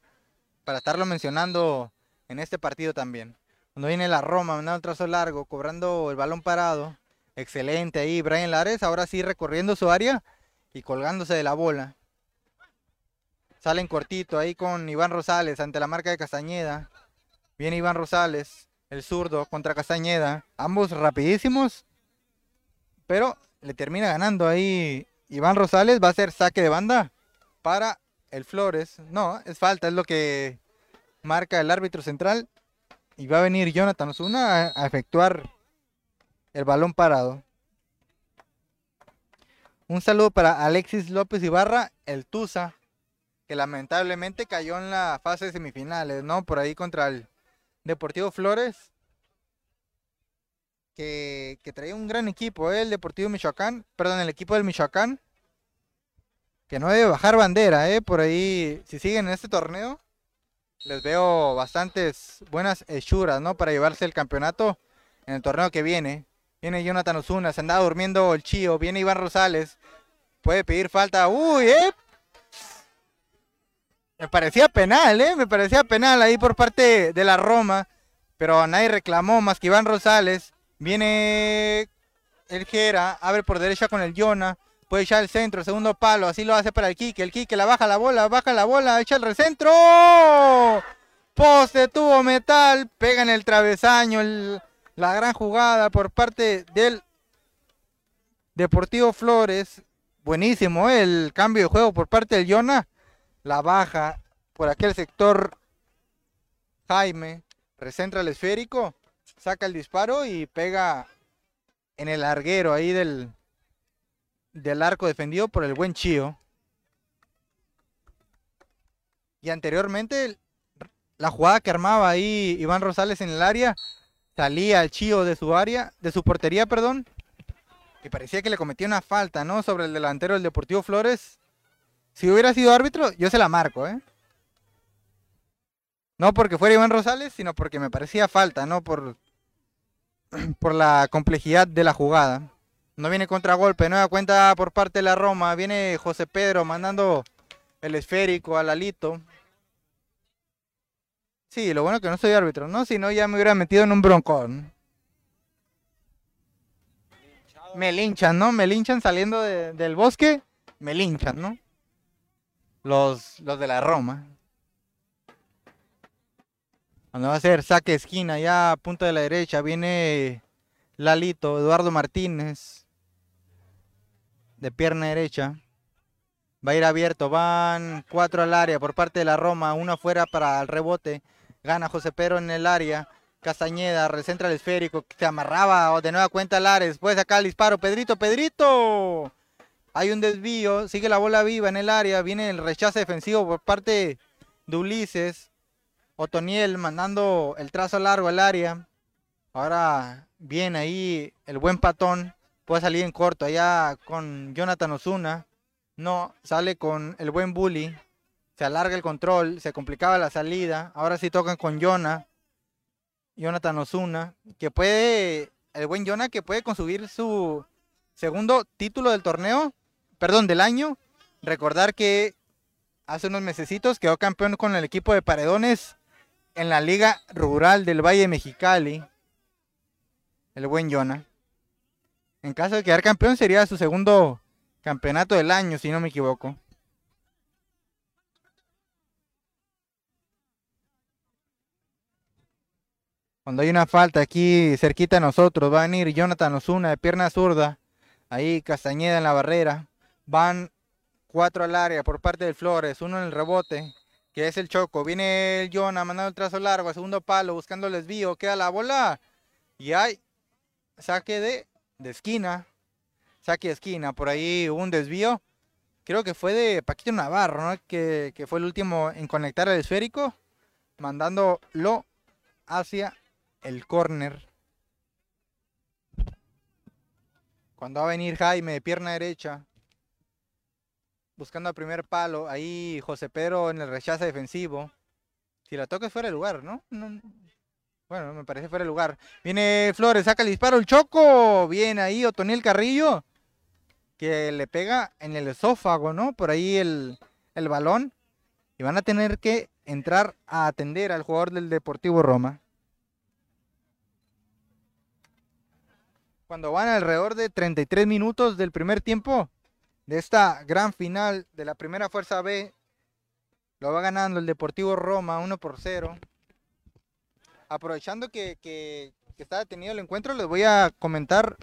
para estarlo mencionando en este partido también. Cuando viene la Roma, mandando un trazo largo, cobrando el balón parado. Excelente ahí, Brian Lares, ahora sí recorriendo su área y colgándose de la bola. Salen cortito ahí con Iván Rosales ante la marca de Castañeda. Viene Iván Rosales, el zurdo contra Castañeda. Ambos rapidísimos, pero le termina ganando ahí Iván Rosales. Va a ser saque de banda para el Flores. No, es falta, es lo que marca el árbitro central. Y va a venir Jonathan Osuna a, efectuar el balón parado. Un saludo para Alexis López Ibarra, el Tusa, que lamentablemente cayó en la fase de semifinales, ¿no? Por ahí contra el Deportivo Flores, que, que traía un gran equipo, ¿eh? el Deportivo Michoacán, perdón, el equipo del Michoacán, que no debe bajar bandera, ¿eh? Por ahí, si siguen en este torneo, les veo bastantes buenas hechuras, ¿no? Para llevarse el campeonato en el torneo que viene. Viene Jonathan Osuna, se andaba durmiendo el Chío, viene Iván Rosales, puede pedir falta. Uy, eh. Me parecía penal, eh. Me parecía penal ahí por parte de la Roma, pero nadie reclamó más que Iván Rosales. Viene el Jera, abre por derecha con el Yona, puede echar el centro, segundo palo, así lo hace para el Quique, el Quique la baja la bola, baja la bola, echa el recentro. Poste tuvo metal, pega en el travesaño, la gran jugada por parte del Deportivo Flores. Buenísimo eh, el cambio de juego por parte del Yona. La baja por aquel sector Jaime, recentra el esférico, saca el disparo y pega en el larguero ahí del, del arco defendido por el buen Chío. Y anteriormente la jugada que armaba ahí Iván Rosales en el área, salía el Chío de su área, de su portería, perdón, y parecía que le cometía una falta, ¿no? Sobre el delantero del Deportivo Flores. Si hubiera sido árbitro, yo se la marco, ¿eh? No porque fuera Iván Rosales, sino porque me parecía falta, ¿no? Por, por la complejidad de la jugada. No viene contragolpe, nueva cuenta por parte de la Roma. Viene José Pedro mandando el esférico a Lalito. Sí, lo bueno que no soy árbitro, ¿no? Si no, ya me hubiera metido en un broncón. Me linchan, ¿no? Me linchan saliendo de- del bosque me linchan, ¿no? Los, los de la Roma. Cuando va a ser saque esquina, ya a punto de la derecha, viene Lalito, Eduardo Martínez, de pierna derecha. Va a ir abierto, van cuatro al área por parte de la Roma, uno afuera para el rebote. Gana José Pedro en el área. Castañeda, recentra el esférico, se amarraba de nueva cuenta Lares. Después acá el disparo, Pedrito, Pedrito. Hay un desvío, sigue la bola viva en el área, viene el rechazo defensivo por parte de Ulises. Otoniel mandando el trazo largo al área. Ahora viene ahí el buen patón. Puede salir en corto allá con Jonathan Osuna. No, sale con el buen bully. Se alarga el control, se complicaba la salida. Ahora sí tocan con Jonah. Jonathan Osuna, que puede, el buen Jonah que puede conseguir su segundo título del torneo, perdón, del año. Recordar que hace unos mesecitos quedó campeón con el equipo de Paredones en la Liga Rural del Valle Mexicali. El buen Jonah. En caso de quedar campeón sería su segundo campeonato del año, si no me equivoco. Cuando hay una falta aquí cerquita de nosotros, va a venir Jonathan Osuna de pierna zurda. Ahí Castañeda en la barrera. Van cuatro al área por parte del Flores, uno en el rebote, que es el Choco. Viene el Jonah mandando el trazo largo segundo palo, buscando el desvío. Queda la bola. Y hay saque de, de esquina. Saque de esquina. Por ahí hubo un desvío. Creo que fue de Paquito Navarro, ¿no? que, que fue el último en conectar el esférico. Mandándolo hacia el corner. Cuando va a venir Jaime de pierna derecha. Buscando al primer palo. Ahí José Pedro en el rechazo defensivo. Si la toca es fuera de lugar, ¿no? Bueno, me parece fuera de lugar. Viene Flores, saca el disparo, el choco. Viene ahí Otoniel Carrillo. Que le pega en el esófago, ¿no? Por ahí el, el balón. Y van a tener que entrar a atender al jugador del Deportivo Roma. cuando van alrededor de 33 minutos del primer tiempo de esta gran final de la primera fuerza B. Lo va ganando el Deportivo Roma 1 por 0. Aprovechando que, que, está detenido el encuentro, les voy a comentar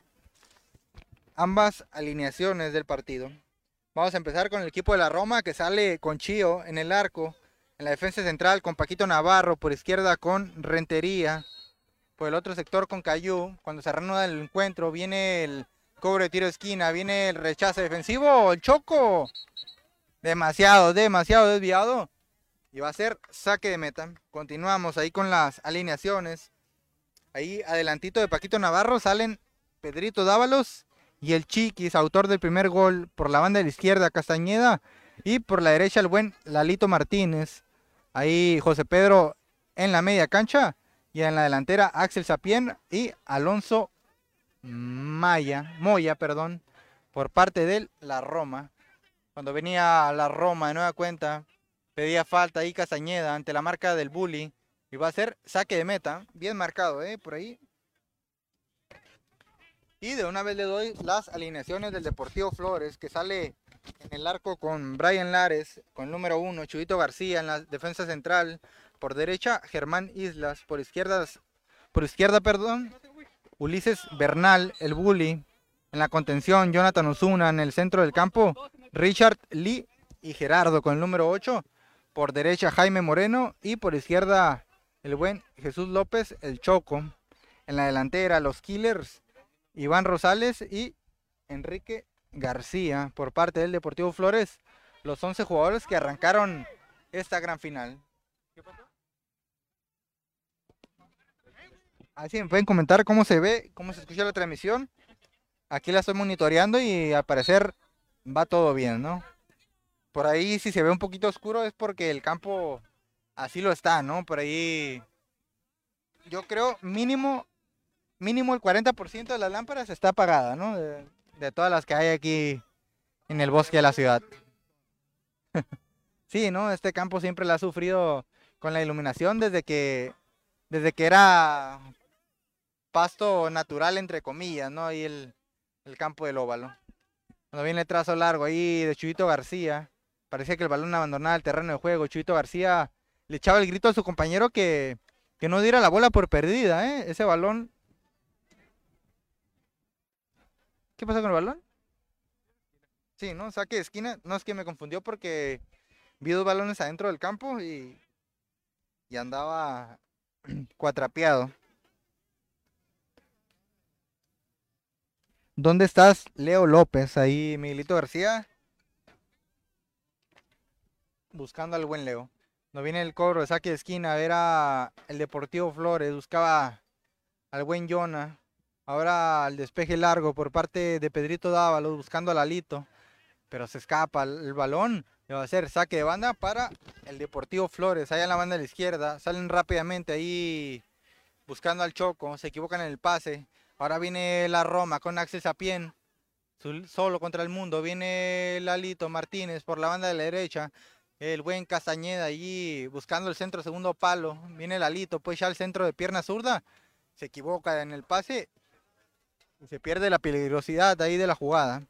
ambas alineaciones del partido. Vamos a empezar con el equipo de la Roma que sale con Chío en el arco. En la defensa central con Paquito Navarro, por izquierda con Rentería, por el otro sector con Cayú. Cuando se reanuda el encuentro, viene el cobre tiro esquina, viene el rechazo defensivo, el choco. Demasiado, demasiado desviado. Y va a ser saque de meta. Continuamos ahí con las alineaciones. Ahí adelantito de Paquito Navarro salen Pedrito Dávalos y el Chiquis, autor del primer gol por la banda de la izquierda, Castañeda. Y por la derecha el buen Lalito Martínez. Ahí José Pedro en la media cancha. Y en la delantera Axel Sapien y Alonso Maya, Moya, perdón, por parte de la Roma. Cuando venía la Roma de nueva cuenta, pedía falta ahí Castañeda ante la marca del Bully. Y va a ser saque de meta, bien marcado, ¿eh? Por ahí. Y de una vez le doy las alineaciones del Deportivo Flores, que sale en el arco con Brian Lares, con el número uno, Chubito García en la defensa central, por derecha, Germán Islas. Por izquierda, por izquierda, perdón, Ulises Bernal, el bully. En la contención, Jonathan Osuna. En el centro del campo, Richard Lee y Gerardo con el número 8. Por derecha, Jaime Moreno. Y por izquierda, el buen Jesús López, el Choco. En la delantera, los Killers, Iván Rosales y Enrique García. Por parte del Deportivo Flores, los 11 jugadores que arrancaron esta gran final. Así me pueden comentar cómo se ve, cómo se escucha la transmisión. Aquí la estoy monitoreando y al parecer va todo bien, ¿no? Por ahí si se ve un poquito oscuro es porque el campo así lo está, ¿no? Por ahí yo creo mínimo mínimo el 40% de las lámparas está apagada, ¿no? De, de, todas las que hay aquí en el bosque de la ciudad. sí, ¿no? Este campo siempre la ha sufrido con la iluminación desde que desde que era pasto natural, entre comillas, ¿no? Ahí el, el campo del óvalo. Cuando viene el trazo largo ahí de Chuyito García. Parecía que el balón abandonaba el terreno de juego. Chuyito García le echaba el grito a su compañero que, que no diera la bola por perdida, ¿eh? Ese balón. ¿Qué pasó con el balón? Sí, ¿no? Saque de esquina. No es que me confundió porque vi dos balones adentro del campo y, y andaba cuatrapeado. ¿Dónde estás, Leo López? Ahí, Miguelito García. Buscando al buen Leo. No viene el cobro de saque de esquina. Era el Deportivo Flores. Buscaba al buen Jonah. Ahora el despeje largo por parte de Pedrito Dávalos. Buscando a Lalito. Pero se escapa el balón. Le va a hacer saque de banda para el Deportivo Flores. Allá en la banda de la izquierda. Salen rápidamente ahí buscando al Choco. Se equivocan en el pase. Ahora viene la Roma con Axel Sapien. Solo contra el mundo. Viene Lalito Martínez por la banda de la derecha. El buen Castañeda allí buscando el centro segundo palo. Viene Lalito, pues ya el centro de pierna zurda. Se equivoca en el pase. Y se pierde la peligrosidad ahí de la jugada.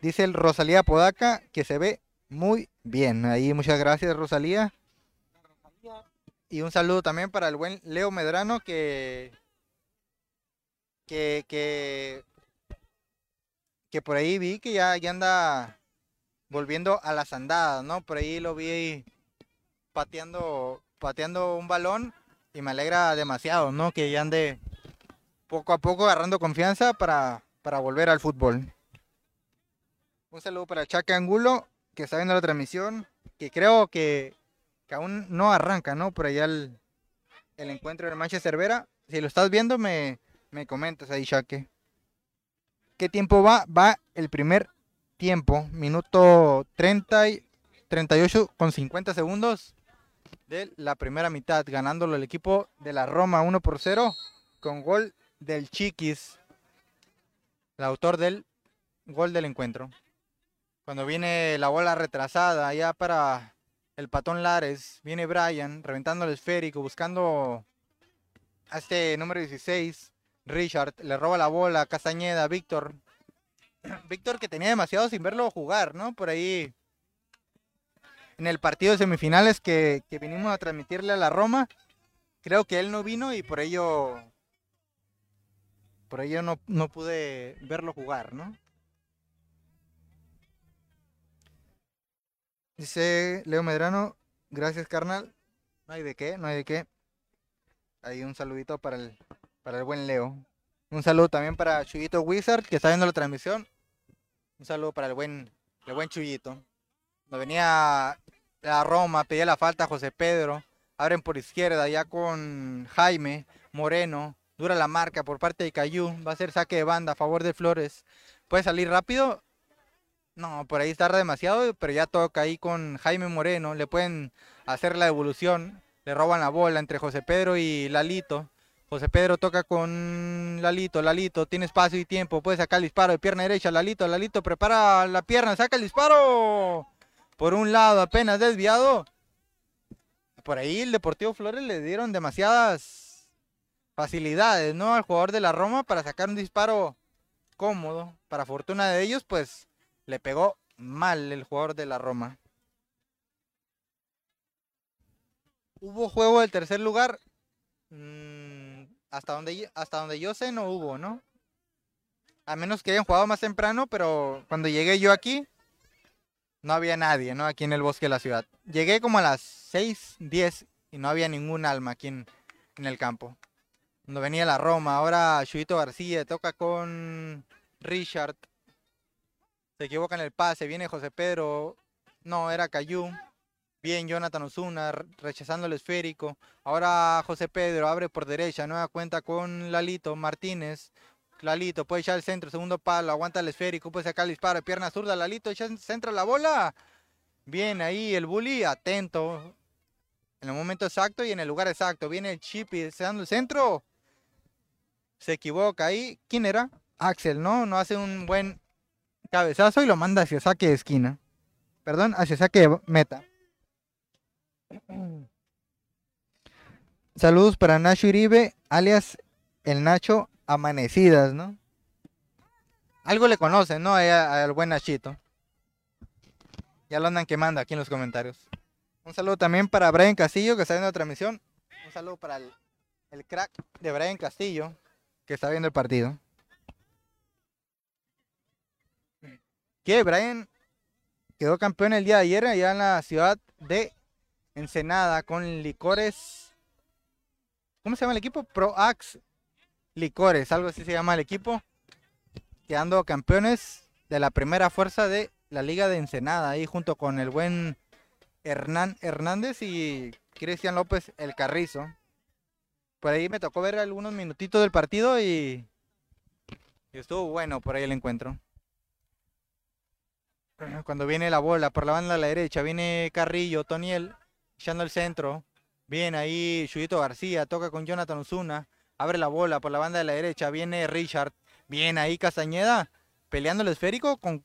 Dice el Rosalía Podaca que se ve muy bien. Ahí muchas gracias Rosalía. Y un saludo también para el buen Leo Medrano que, que, que, por ahí vi que ya, ya anda volviendo a las andadas, ¿no? Por ahí lo vi pateando, pateando un balón y me alegra demasiado, ¿no? Que ya ande poco a poco agarrando confianza para, para volver al fútbol. Un saludo para Chaca Angulo, que está viendo la transmisión, que creo que que aún no arranca, ¿no? Por allá el, encuentro de Manchester Vera. Si lo estás viendo, me, me comentas ahí, Shaque. ¿Qué tiempo va? Va el primer tiempo, minuto 30 y 38 con 50 segundos de la primera mitad, ganándolo el equipo de la Roma 1 por 0 con gol del Chiquis, el autor del gol del encuentro. Cuando viene la bola retrasada ya para el patón Lares, viene Brian reventando el esférico, buscando a este número 16, Richard, le roba la bola, Castañeda, Víctor. Víctor que tenía demasiado sin verlo jugar, ¿no? Por ahí en el partido de semifinales que, que vinimos a transmitirle a la Roma, creo que él no vino y por ello por ello no, no pude verlo jugar, ¿no? Dice Leo Medrano, gracias carnal. No hay de qué, no hay de qué. Ahí un saludito para el, para el buen Leo. Un saludo también para Chuyito Wizard, que está viendo la transmisión. Un saludo para el buen, el buen Chuyito. No venía a Roma, pedía la falta a José Pedro. Abren por izquierda ya con Jaime Moreno. Dura la marca por parte de Cayú. Va a ser saque de banda a favor de Flores. Puede salir rápido no, por ahí tarda demasiado, pero ya toca ahí con Jaime Moreno. Le pueden hacer la evolución. Le roban la bola entre José Pedro y Lalito. José Pedro toca con Lalito. Lalito tiene espacio y tiempo. Puede sacar el disparo de pierna derecha. Lalito, Lalito prepara la pierna. Saca el disparo. Por un lado, apenas desviado. Por ahí el Deportivo Flores le dieron demasiadas facilidades, ¿no? Al jugador de la Roma para sacar un disparo cómodo. Para fortuna de ellos, pues le pegó mal el jugador de la Roma. ¿Hubo juego del tercer lugar? Mm, hasta, donde, hasta donde yo sé no hubo, ¿no? A menos que hayan jugado más temprano, pero cuando llegué yo aquí, no había nadie, ¿no? Aquí en el bosque de la ciudad. Llegué como a las 6, 10 y no había ningún alma aquí en, en el campo. Cuando venía la Roma, ahora Chuito García toca con Richard. Se equivoca en el pase. Viene José Pedro. No, era Cayú. Bien, Jonathan Osuna rechazando el esférico. Ahora José Pedro abre por derecha. Nueva cuenta con Lalito Martínez. Lalito puede echar el centro, segundo palo, aguanta el esférico, puede sacar el disparo, pierna zurda, Lalito echa centro la bola. Bien ahí el bully, atento. En el momento exacto y en el lugar exacto. Viene el chip y se dando el centro. Se equivoca ahí. ¿Quién era? Axel, ¿no? No hace un buen cabezazo y lo manda hacia saque de esquina. Perdón, hacia saque meta. Saludos para Nacho Iribe, alias el Nacho amanecidas, ¿no? Algo le conocen, ¿no? Al buen Nachito. Ya lo andan quemando aquí en los comentarios. Un saludo también para Brian Castillo, que está viendo la transmisión. Un saludo para el crack de Brian Castillo, que está viendo el partido. Que Brian quedó campeón el día de ayer allá en la ciudad de Ensenada con licores. ¿Cómo se llama el equipo? Proax Licores, algo así se llama el equipo. Quedando campeones de la primera fuerza de la Liga de Ensenada, ahí junto con el buen Hernán Hernández y Cristian López El Carrizo. Por ahí me tocó ver algunos minutitos del partido y, y estuvo bueno por ahí el encuentro. Cuando viene la bola por la banda a la derecha, viene Carrillo, Toniel, echando el centro. Viene ahí Chuyito García, toca con Jonathan Osuna, abre la bola por la banda de la derecha, viene Richard, viene ahí Castañeda, peleando el esférico con,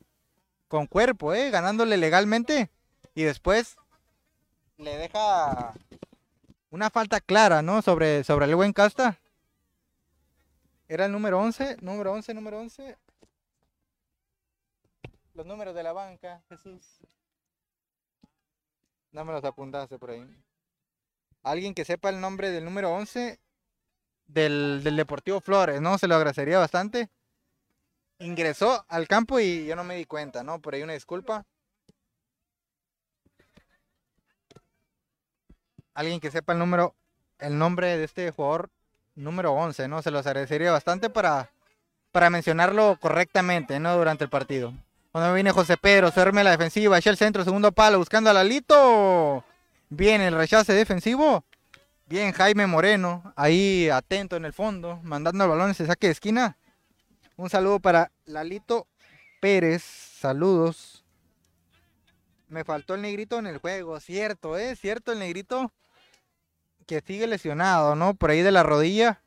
con cuerpo, ¿eh? ganándole legalmente. Y después le deja una falta clara, ¿no? Sobre, sobre el buen Casta. Era el número 11, número 11, número 11. Los números de la banca, Jesús. No me los apuntaste por ahí. Alguien que sepa el nombre del número 11 del, del Deportivo Flores, ¿no? Se lo agradecería bastante. Ingresó al campo y yo no me di cuenta, ¿no? Por ahí una disculpa. Alguien que sepa el número, el nombre de este jugador número 11, ¿no? Se los agradecería bastante para, para mencionarlo correctamente, ¿no? Durante el partido. Cuando viene José Pedro, se la defensiva, echa el centro, segundo palo, buscando a Lalito. Bien el rechace defensivo. Bien Jaime Moreno, ahí atento en el fondo, mandando el balón ese saque de esquina. Un saludo para Lalito Pérez, saludos. Me faltó el negrito en el juego, cierto, ¿eh? Cierto el negrito que sigue lesionado, ¿no? Por ahí de la rodilla.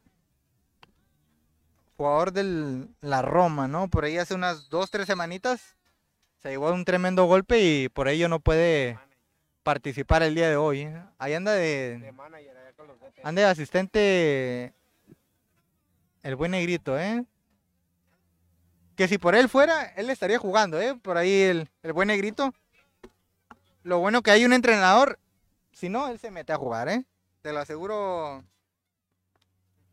Jugador de la Roma, ¿no? Por ahí hace unas dos, tres semanitas se llevó un tremendo golpe y por ello no puede participar el día de hoy. ¿eh? Ahí anda de, anda de asistente el buen negrito, ¿eh? Que si por él fuera, él estaría jugando, ¿eh? Por ahí el, el buen negrito. Lo bueno que hay un entrenador, si no, él se mete a jugar, ¿eh? Te lo aseguro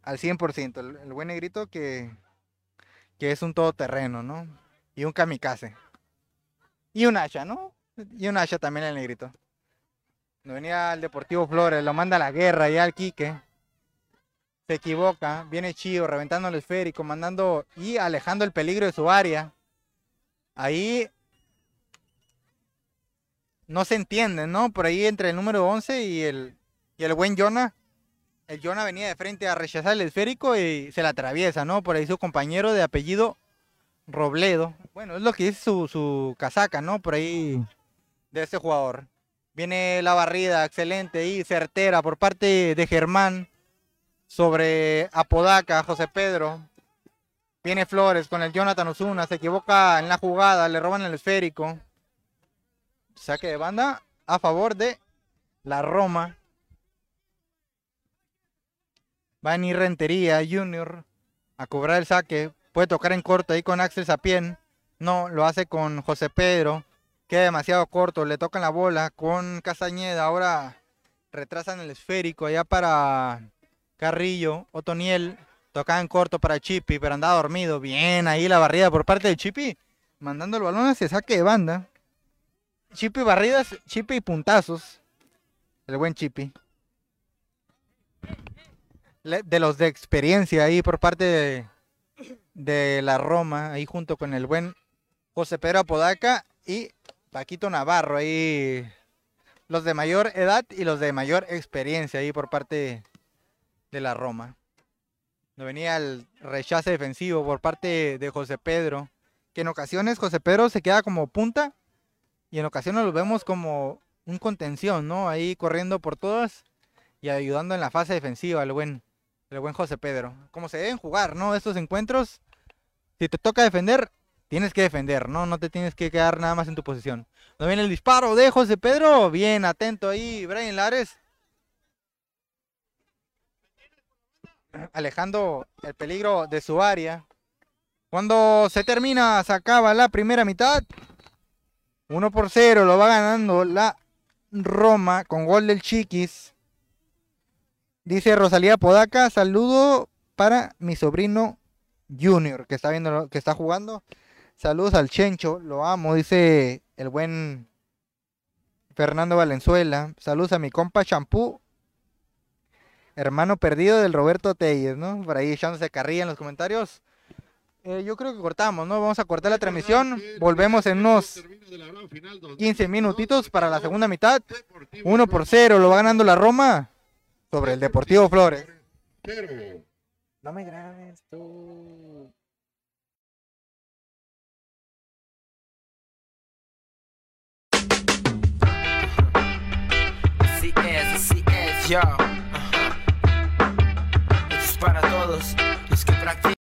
al 100%. El, el buen negrito que, que es un todoterreno, ¿no? Y un kamikaze. Y un hacha, ¿no? Y un hacha también el negrito. No venía al Deportivo Flores, lo manda a la guerra ya al Quique. Se equivoca, viene Chío reventando el esférico, mandando y alejando el peligro de su área. Ahí no se entiende, ¿no? Por ahí entre el número 11 y el, y el buen Jonah. El Jonah venía de frente a rechazar el esférico y se la atraviesa, ¿no? Por ahí su compañero de apellido Robledo. Bueno, es lo que dice su, su casaca, ¿no? Por ahí de este jugador. Viene la barrida, excelente y certera por parte de Germán sobre Apodaca, José Pedro. Viene Flores con el Jonathan Osuna, se equivoca en la jugada, le roban el esférico. Saque de banda a favor de la Roma. Va a venir Rentería Junior a cobrar el saque. Puede tocar en corto ahí con Axel Sapien. No, lo hace con José Pedro. Queda demasiado corto. Le tocan la bola con Castañeda. Ahora retrasan el esférico allá para Carrillo. Otoniel. Tocaba en corto para Chipi, pero andaba dormido. Bien ahí la barrida por parte de Chipi. Mandando el balón hacia saque de banda. Chipi barridas, Chipi y puntazos. El buen Chipi. De los de experiencia ahí por parte de, de la Roma, ahí junto con el buen José Pedro Apodaca y Paquito Navarro, ahí los de mayor edad y los de mayor experiencia ahí por parte de la Roma. No venía el rechace defensivo por parte de José Pedro, que en ocasiones José Pedro se queda como punta y en ocasiones lo vemos como un contención, ¿no? Ahí corriendo por todas y ayudando en la fase defensiva buen, el buen José Pedro. Como se deben jugar, ¿no? Estos encuentros, si te toca defender, tienes que defender, ¿no? No te tienes que quedar nada más en tu posición. No viene el disparo de José Pedro, bien atento ahí, Brian Lares. alejando el peligro de su área. Cuando se termina, se acaba la primera mitad. 1 por 0 lo va ganando la Roma con gol del Chiquis. Dice Rosalía Podaca, saludo para mi sobrino Junior que está viendo que está jugando. Saludos al Chencho, lo amo, dice el buen Fernando Valenzuela. Saludos a mi compa Champú, hermano perdido del Roberto Telles, ¿no? Por ahí echándose carrilla en los comentarios. Eh, yo creo que cortamos, ¿no? Vamos a cortar la transmisión. Volvemos en unos 15 minutitos para la segunda mitad. 1 por 0 lo va ganando la Roma sobre el Deportivo Flores. No me grabes tú. Así es, así es, yo. Esto es para todos los que practican.